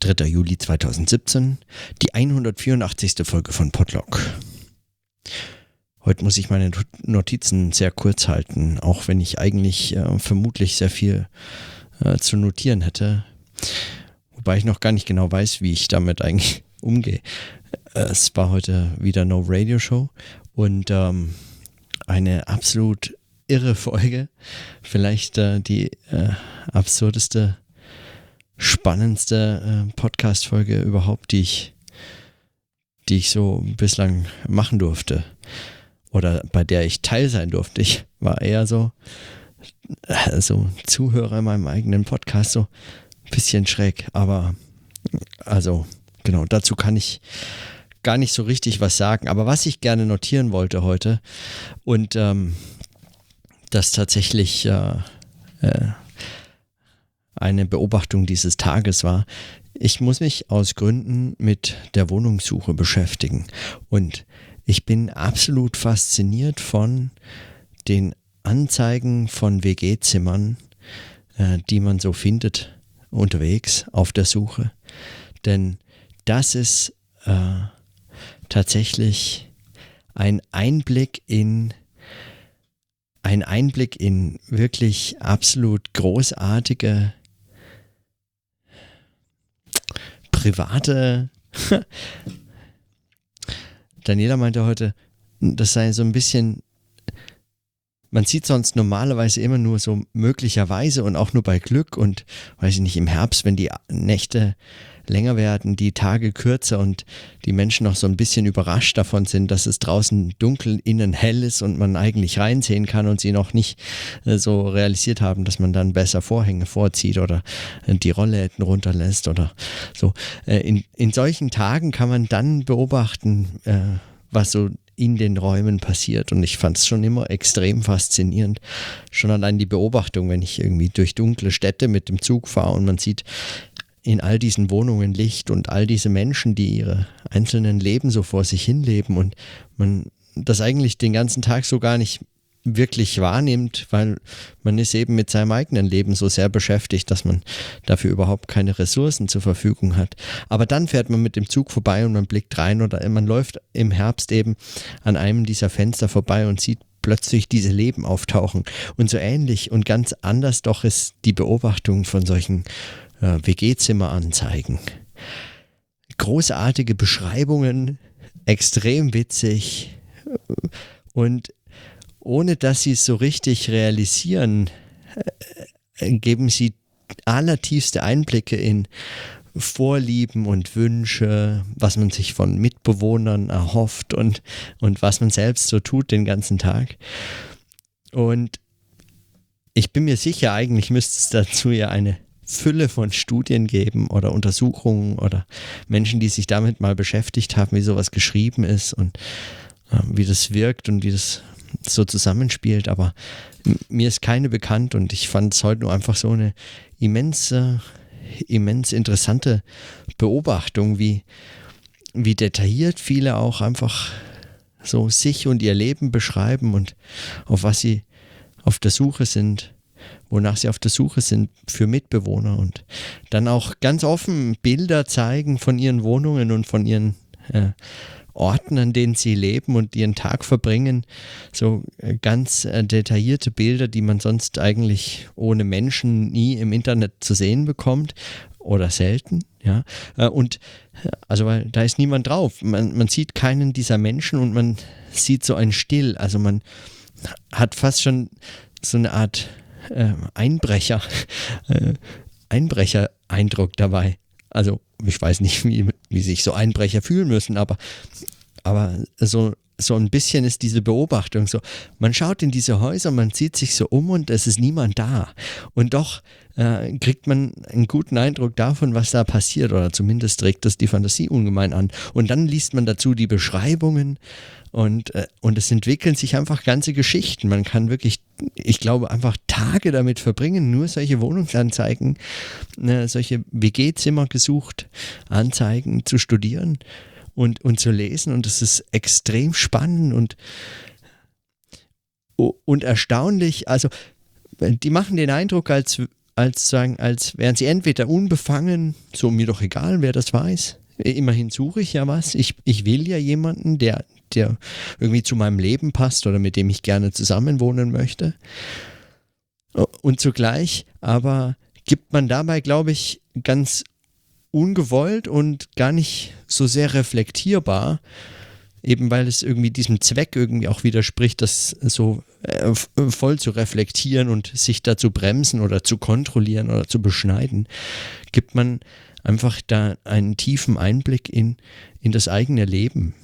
3. Juli 2017, die 184. Folge von Podlock. Heute muss ich meine Notizen sehr kurz halten, auch wenn ich eigentlich äh, vermutlich sehr viel äh, zu notieren hätte. Wobei ich noch gar nicht genau weiß, wie ich damit eigentlich umgehe. Äh, es war heute wieder No Radio Show und ähm, eine absolut irre Folge. Vielleicht äh, die äh, absurdeste spannendste äh, Podcast-Folge überhaupt, die ich, die ich so bislang machen durfte. Oder bei der ich Teil sein durfte. Ich war eher so, also Zuhörer in meinem eigenen Podcast, so ein bisschen schräg. Aber also, genau, dazu kann ich gar nicht so richtig was sagen. Aber was ich gerne notieren wollte heute und ähm, das tatsächlich äh, äh, eine Beobachtung dieses Tages war, ich muss mich aus Gründen mit der Wohnungssuche beschäftigen. Und ich bin absolut fasziniert von den Anzeigen von WG-Zimmern, äh, die man so findet unterwegs auf der Suche. Denn das ist äh, tatsächlich ein Einblick in ein Einblick in wirklich absolut großartige private. Daniela meinte heute, das sei so ein bisschen. Man sieht sonst normalerweise immer nur so möglicherweise und auch nur bei Glück und weiß ich nicht, im Herbst, wenn die Nächte länger werden, die Tage kürzer und die Menschen noch so ein bisschen überrascht davon sind, dass es draußen dunkel, innen hell ist und man eigentlich reinsehen kann und sie noch nicht äh, so realisiert haben, dass man dann besser Vorhänge vorzieht oder äh, die Rollläden runterlässt oder so. Äh, in, in solchen Tagen kann man dann beobachten, was so in den Räumen passiert. Und ich fand es schon immer extrem faszinierend. Schon allein die Beobachtung, wenn ich irgendwie durch dunkle Städte mit dem Zug fahre und man sieht in all diesen Wohnungen Licht und all diese Menschen, die ihre einzelnen Leben so vor sich hinleben und man das eigentlich den ganzen Tag so gar nicht wirklich wahrnimmt, weil man ist eben mit seinem eigenen Leben so sehr beschäftigt, dass man dafür überhaupt keine Ressourcen zur Verfügung hat. Aber dann fährt man mit dem Zug vorbei und man blickt rein oder man läuft im Herbst eben an einem dieser Fenster vorbei und sieht plötzlich diese Leben auftauchen. Und so ähnlich und ganz anders doch ist die Beobachtung von solchen äh, WG-Zimmer anzeigen. Großartige Beschreibungen, extrem witzig und ohne dass sie es so richtig realisieren, äh, geben sie allertiefste Einblicke in Vorlieben und Wünsche, was man sich von Mitbewohnern erhofft und, und was man selbst so tut den ganzen Tag. Und ich bin mir sicher, eigentlich müsste es dazu ja eine Fülle von Studien geben oder Untersuchungen oder Menschen, die sich damit mal beschäftigt haben, wie sowas geschrieben ist und äh, wie das wirkt und wie das so zusammenspielt. Aber mir ist keine bekannt und ich fand es heute nur einfach so eine immense, immens interessante Beobachtung, wie, wie detailliert viele auch einfach so sich und ihr Leben beschreiben und auf was sie auf der Suche sind wonach sie auf der Suche sind für Mitbewohner und dann auch ganz offen Bilder zeigen von ihren Wohnungen und von ihren äh, Orten, an denen sie leben und ihren Tag verbringen. So äh, ganz äh, detaillierte Bilder, die man sonst eigentlich ohne Menschen nie im Internet zu sehen bekommt oder selten. Ja, äh, und also weil da ist niemand drauf. Man, man sieht keinen dieser Menschen und man sieht so ein Still. Also man hat fast schon so eine Art äh, Einbrecher, äh, Einbrecher-Eindruck dabei. Also ich weiß nicht, wie, wie sich so Einbrecher fühlen müssen, aber, aber so, so ein bisschen ist diese Beobachtung so, man schaut in diese Häuser, man sieht sich so um und es ist niemand da. Und doch äh, kriegt man einen guten Eindruck davon, was da passiert oder zumindest trägt das die Fantasie ungemein an. Und dann liest man dazu die Beschreibungen und, äh, und es entwickeln sich einfach ganze Geschichten. Man kann wirklich, ich glaube, einfach Tage damit verbringen, nur solche Wohnungsanzeigen, äh, solche WG-Zimmer gesucht, Anzeigen zu studieren und, und zu lesen. Und es ist extrem spannend und, und erstaunlich. Also, die machen den Eindruck, als als sagen, als wären sie entweder unbefangen, so mir doch egal, wer das weiß. Immerhin suche ich ja was. Ich, ich will ja jemanden, der, der irgendwie zu meinem Leben passt oder mit dem ich gerne zusammenwohnen möchte. Und zugleich aber gibt man dabei, glaube ich, ganz ungewollt und gar nicht so sehr reflektierbar, eben weil es irgendwie diesem Zweck irgendwie auch widerspricht, das so äh, voll zu reflektieren und sich da zu bremsen oder zu kontrollieren oder zu beschneiden, gibt man einfach da einen tiefen Einblick in, in das eigene Leben.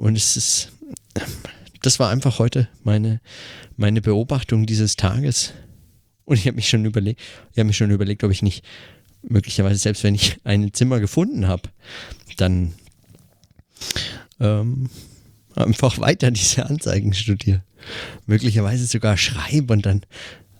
Und es ist, das war einfach heute meine, meine Beobachtung dieses Tages. Und ich habe mich schon überlegt, ich habe mich schon überlegt, ob ich nicht möglicherweise selbst wenn ich ein Zimmer gefunden habe, dann ähm, einfach weiter diese Anzeigen studiere. Möglicherweise sogar schreibe und dann,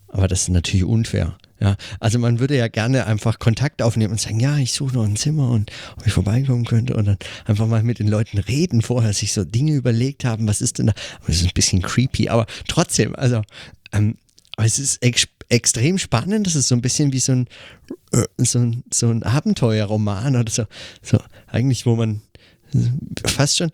aber das ist natürlich unfair. Ja, also man würde ja gerne einfach Kontakt aufnehmen und sagen, ja, ich suche noch ein Zimmer und ob ich vorbeikommen könnte und dann einfach mal mit den Leuten reden, vorher sich so Dinge überlegt haben, was ist denn da? Das ist ein bisschen creepy, aber trotzdem, also ähm, es ist ex extrem spannend, das ist so ein bisschen wie so ein, äh, so ein, so ein Abenteuerroman oder so, so eigentlich, wo man fast schon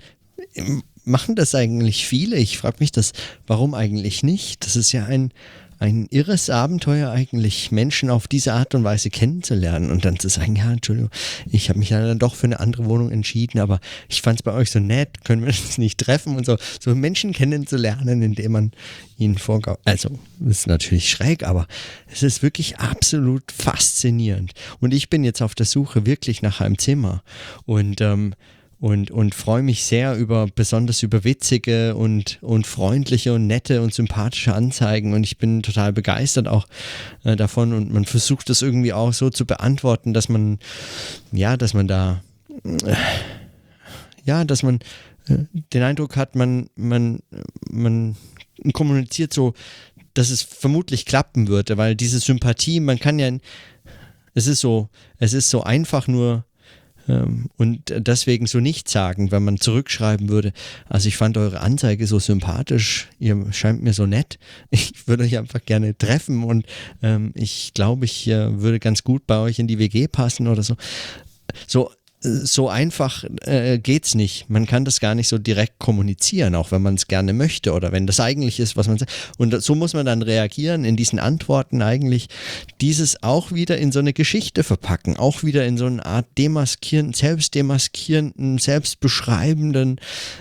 machen das eigentlich viele. Ich frage mich das, warum eigentlich nicht? Das ist ja ein, ein irres Abenteuer eigentlich, Menschen auf diese Art und Weise kennenzulernen und dann zu sagen, ja, Entschuldigung, ich habe mich ja dann doch für eine andere Wohnung entschieden, aber ich fand es bei euch so nett, können wir uns nicht treffen und so, so Menschen kennenzulernen, indem man ihnen vorgaut. Also, ist natürlich schräg, aber es ist wirklich absolut faszinierend. Und ich bin jetzt auf der Suche wirklich nach einem Zimmer und ähm, und, und freue mich sehr über besonders über witzige und, und freundliche und nette und sympathische Anzeigen. Und ich bin total begeistert auch äh, davon. Und man versucht das irgendwie auch so zu beantworten, dass man ja, dass man da äh, ja, dass man äh, den Eindruck hat, man man man kommuniziert so, dass es vermutlich klappen würde, weil diese Sympathie, man kann ja es ist so, es ist so einfach nur und deswegen so nicht sagen, wenn man zurückschreiben würde, also ich fand eure Anzeige so sympathisch, ihr scheint mir so nett, ich würde euch einfach gerne treffen und ähm, ich glaube, ich äh, würde ganz gut bei euch in die WG passen oder so. So, so einfach äh, geht's nicht. Man kann das gar nicht so direkt kommunizieren, auch wenn man es gerne möchte oder wenn das eigentlich ist, was man sagt. Und so muss man dann reagieren, in diesen Antworten eigentlich dieses auch wieder in so eine Geschichte verpacken, auch wieder in so eine Art demaskierenden, selbstdemaskierenden, selbstbeschreibenden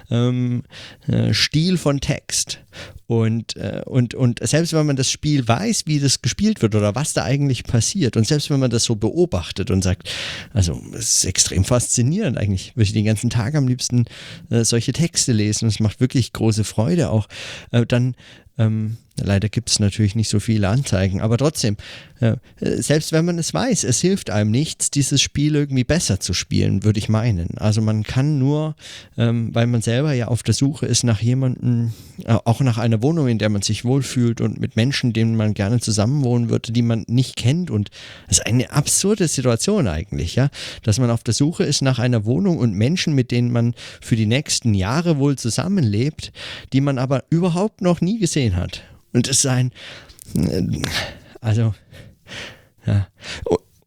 ähm, äh, Stil von Text. Und, äh, und, und selbst wenn man das Spiel weiß, wie das gespielt wird oder was da eigentlich passiert, und selbst wenn man das so beobachtet und sagt, also es ist extrem faszinierend eigentlich, würde ich den ganzen Tag am liebsten äh, solche Texte lesen es macht wirklich große Freude auch, äh, dann ähm, leider gibt es natürlich nicht so viele Anzeigen, aber trotzdem, äh, selbst wenn man es weiß, es hilft einem nichts, dieses Spiel irgendwie besser zu spielen, würde ich meinen. Also man kann nur, ähm, weil man selber ja auf der Suche ist nach jemandem, äh, auch nach einer Wohnung, in der man sich wohlfühlt und mit Menschen, denen man gerne zusammenwohnen würde, die man nicht kennt. Und es ist eine absurde Situation eigentlich, ja, dass man auf der Suche ist nach einer Wohnung und Menschen, mit denen man für die nächsten Jahre wohl zusammenlebt, die man aber überhaupt noch nie gesehen hat. Und es ist ein, also.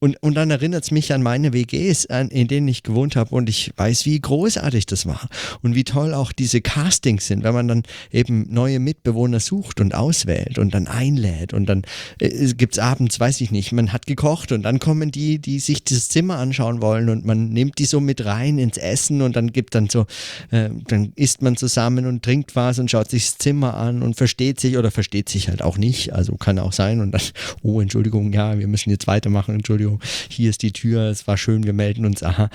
Und, und dann erinnert es mich an meine WGs, an, in denen ich gewohnt habe. Und ich weiß, wie großartig das war und wie toll auch diese Castings sind, wenn man dann eben neue Mitbewohner sucht und auswählt und dann einlädt. Und dann äh, gibt es abends, weiß ich nicht, man hat gekocht und dann kommen die, die sich das Zimmer anschauen wollen und man nimmt die so mit rein ins Essen und dann gibt dann so, äh, dann isst man zusammen und trinkt was und schaut sich das Zimmer an und versteht sich oder versteht sich halt auch nicht, also kann auch sein und dann, oh Entschuldigung, ja, wir müssen jetzt weitermachen, Entschuldigung Entschuldigung, hier ist die Tür, es war schön, wir melden uns, aha.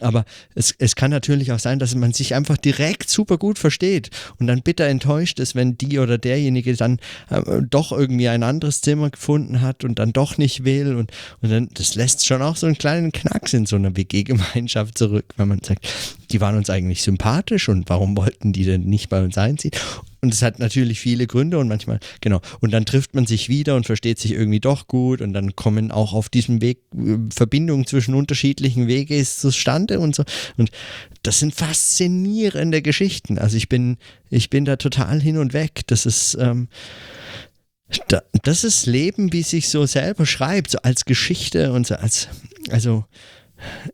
Aber es, es kann natürlich auch sein, dass man sich einfach direkt super gut versteht und dann bitter enttäuscht ist, wenn die oder derjenige dann äh, doch irgendwie ein anderes Zimmer gefunden hat und dann doch nicht will. Und, und dann, das lässt schon auch so einen kleinen Knacks in so einer WG-Gemeinschaft zurück, wenn man sagt, die waren uns eigentlich sympathisch und warum wollten die denn nicht bei uns einziehen? Und es hat natürlich viele Gründe und manchmal, genau. Und dann trifft man sich wieder und versteht sich irgendwie doch gut und dann kommen auch auf diesem Weg äh, Verbindungen zwischen unterschiedlichen Wege zustande und so. Und das sind faszinierende Geschichten. Also ich bin, ich bin da total hin und weg. Das ist, ähm, da, das ist Leben, wie sich so selber schreibt, so als Geschichte und so als, also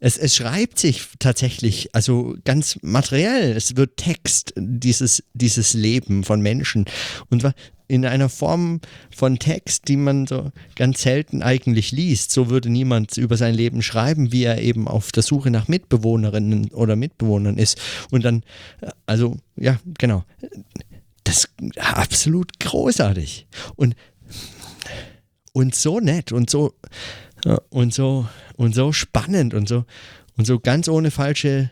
es, es schreibt sich tatsächlich, also ganz materiell, es wird Text, dieses, dieses Leben von Menschen. Und in einer Form von Text, die man so ganz selten eigentlich liest. So würde niemand über sein Leben schreiben, wie er eben auf der Suche nach Mitbewohnerinnen oder Mitbewohnern ist. Und dann, also ja, genau. Das ist absolut großartig. Und, und so nett und so, und so, und so spannend und so, und so ganz ohne falsche,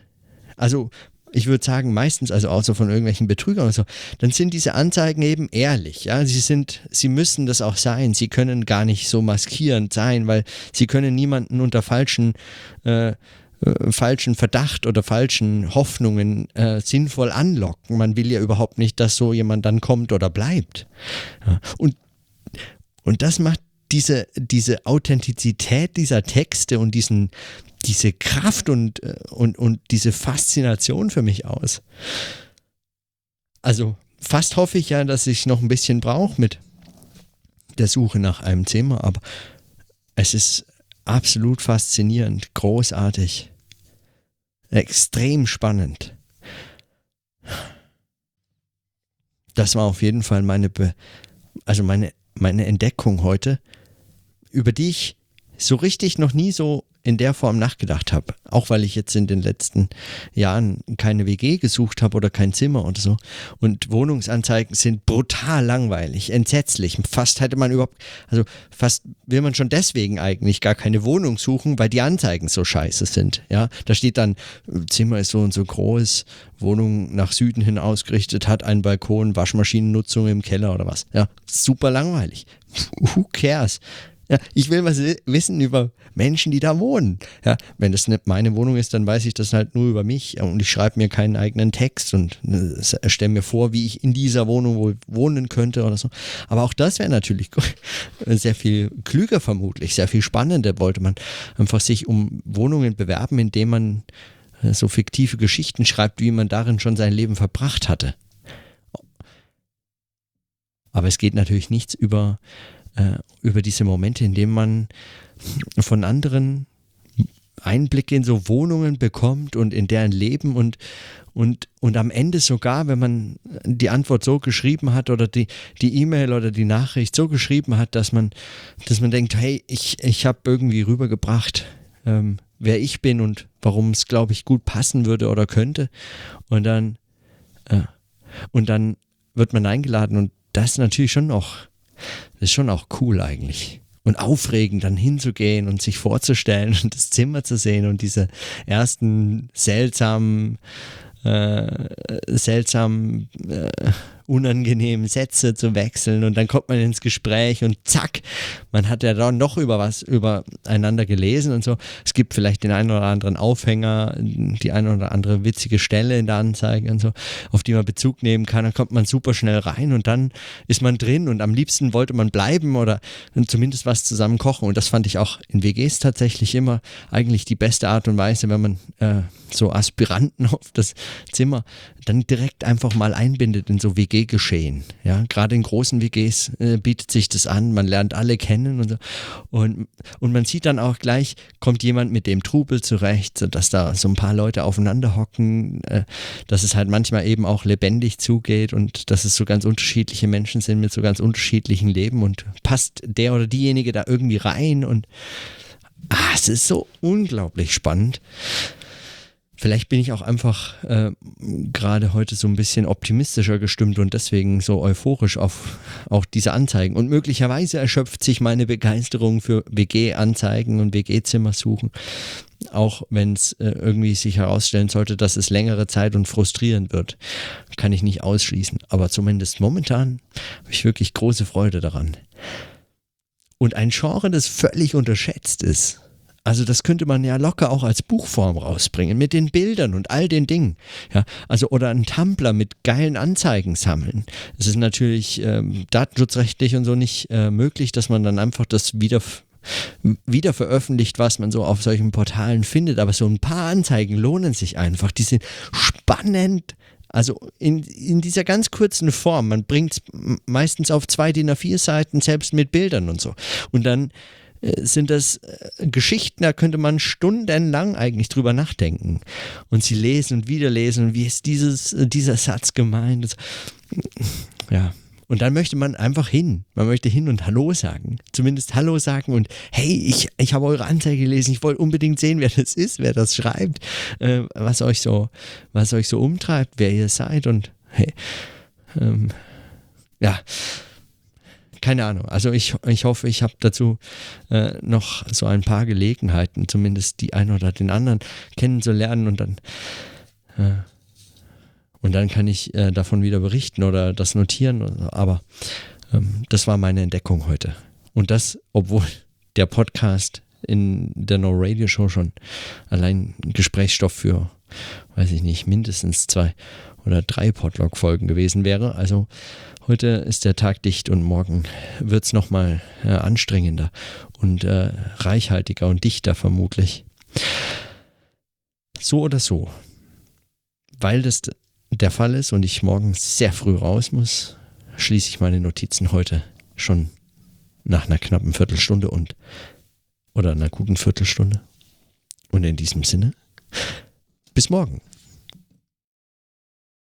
also ich würde sagen, meistens, also außer von irgendwelchen Betrügern oder so, dann sind diese Anzeigen eben ehrlich. Ja, sie sind, sie müssen das auch sein. Sie können gar nicht so maskierend sein, weil sie können niemanden unter falschen, äh, äh, falschen Verdacht oder falschen Hoffnungen äh, sinnvoll anlocken. Man will ja überhaupt nicht, dass so jemand dann kommt oder bleibt. Ja. Und, und das macht diese, diese Authentizität dieser Texte und diesen, diese Kraft und, äh, und, und diese Faszination für mich aus. Also fast hoffe ich ja, dass ich noch ein bisschen brauche mit der Suche nach einem Zimmer, aber es ist absolut faszinierend, großartig, extrem spannend. Das war auf jeden Fall meine, Be also meine, meine Entdeckung heute, über die ich so richtig noch nie so in der Form nachgedacht habe. Auch weil ich jetzt in den letzten Jahren keine WG gesucht habe oder kein Zimmer oder so. Und Wohnungsanzeigen sind brutal langweilig, entsetzlich. Fast hätte man überhaupt, also fast will man schon deswegen eigentlich gar keine Wohnung suchen, weil die Anzeigen so scheiße sind. Ja, da steht dann, Zimmer ist so und so groß, Wohnung nach Süden hin ausgerichtet, hat einen Balkon, Waschmaschinennutzung im Keller oder was. Ja, super langweilig. Who cares? Ja, ich will was wissen über Menschen, die da wohnen. Ja, wenn das nicht meine Wohnung ist, dann weiß ich das halt nur über mich und ich schreibe mir keinen eigenen Text und äh, stelle mir vor, wie ich in dieser Wohnung wohl wohnen könnte oder so. Aber auch das wäre natürlich sehr viel klüger vermutlich, sehr viel spannender wollte man einfach sich um Wohnungen bewerben, indem man äh, so fiktive Geschichten schreibt, wie man darin schon sein Leben verbracht hatte. Aber es geht natürlich nichts über äh, über diese Momente, in denen man von anderen Einblicke in so Wohnungen bekommt und in deren Leben und, und, und am Ende sogar, wenn man die Antwort so geschrieben hat oder die die E-Mail oder die Nachricht so geschrieben hat, dass man, dass man denkt, hey, ich, ich habe irgendwie rübergebracht, ähm, wer ich bin und warum es, glaube ich, gut passen würde oder könnte. Und dann, äh, und dann wird man eingeladen und das ist natürlich schon noch das ist schon auch cool eigentlich. Und aufregend, dann hinzugehen und sich vorzustellen und das Zimmer zu sehen und diese ersten seltsamen, äh, seltsamen äh, unangenehmen Sätze zu wechseln und dann kommt man ins Gespräch und zack, man hat ja dann noch über was übereinander gelesen und so. Es gibt vielleicht den einen oder anderen Aufhänger, die eine oder andere witzige Stelle in der Anzeige und so, auf die man Bezug nehmen kann. Dann kommt man super schnell rein und dann ist man drin und am liebsten wollte man bleiben oder zumindest was zusammen kochen. Und das fand ich auch in WGs tatsächlich immer eigentlich die beste Art und Weise, wenn man äh, so Aspiranten auf das Zimmer dann direkt einfach mal einbindet in so WG-Geschehen. Ja, gerade in großen WGs äh, bietet sich das an, man lernt alle kennen und so. Und, und man sieht dann auch gleich, kommt jemand mit dem Trubel zurecht, sodass da so ein paar Leute aufeinander hocken, äh, dass es halt manchmal eben auch lebendig zugeht und dass es so ganz unterschiedliche Menschen sind mit so ganz unterschiedlichen Leben und passt der oder diejenige da irgendwie rein und ah, es ist so unglaublich spannend. Vielleicht bin ich auch einfach äh, gerade heute so ein bisschen optimistischer gestimmt und deswegen so euphorisch auf auch diese Anzeigen. Und möglicherweise erschöpft sich meine Begeisterung für WG-Anzeigen und WG-Zimmer suchen. Auch wenn es äh, irgendwie sich herausstellen sollte, dass es längere Zeit und frustrierend wird. Kann ich nicht ausschließen. Aber zumindest momentan habe ich wirklich große Freude daran. Und ein Genre, das völlig unterschätzt ist also das könnte man ja locker auch als Buchform rausbringen, mit den Bildern und all den Dingen. Ja, also oder ein Tumblr mit geilen Anzeigen sammeln. Es ist natürlich ähm, datenschutzrechtlich und so nicht äh, möglich, dass man dann einfach das wieder wieder veröffentlicht, was man so auf solchen Portalen findet. Aber so ein paar Anzeigen lohnen sich einfach. Die sind spannend Also in, in dieser ganz kurzen Form, man bringt meistens auf zwei DIN A4 Seiten, selbst mit Bildern und so. Und dann sind das äh, Geschichten, da könnte man stundenlang eigentlich drüber nachdenken und sie lesen und wieder lesen und wie ist dieses, dieser Satz gemeint. Ja, und dann möchte man einfach hin. Man möchte hin und Hallo sagen. Zumindest Hallo sagen und hey, ich, ich habe eure Anzeige gelesen. Ich wollte unbedingt sehen, wer das ist, wer das schreibt, äh, was euch so, was euch so umtreibt, wer ihr seid und hey, ähm, ja keine Ahnung. Also ich, ich hoffe, ich habe dazu äh, noch so ein paar Gelegenheiten, zumindest die einen oder den anderen kennenzulernen und dann äh, und dann kann ich äh, davon wieder berichten oder das notieren. Aber ähm, das war meine Entdeckung heute. Und das, obwohl der Podcast in der No Radio Show schon allein Gesprächsstoff für, weiß ich nicht, mindestens zwei oder drei Podlog-Folgen gewesen wäre. Also heute ist der Tag dicht und morgen wird es nochmal äh, anstrengender und äh, reichhaltiger und dichter vermutlich. So oder so. Weil das der Fall ist und ich morgen sehr früh raus muss, schließe ich meine Notizen heute schon nach einer knappen Viertelstunde und oder einer guten Viertelstunde. Und in diesem Sinne, bis morgen.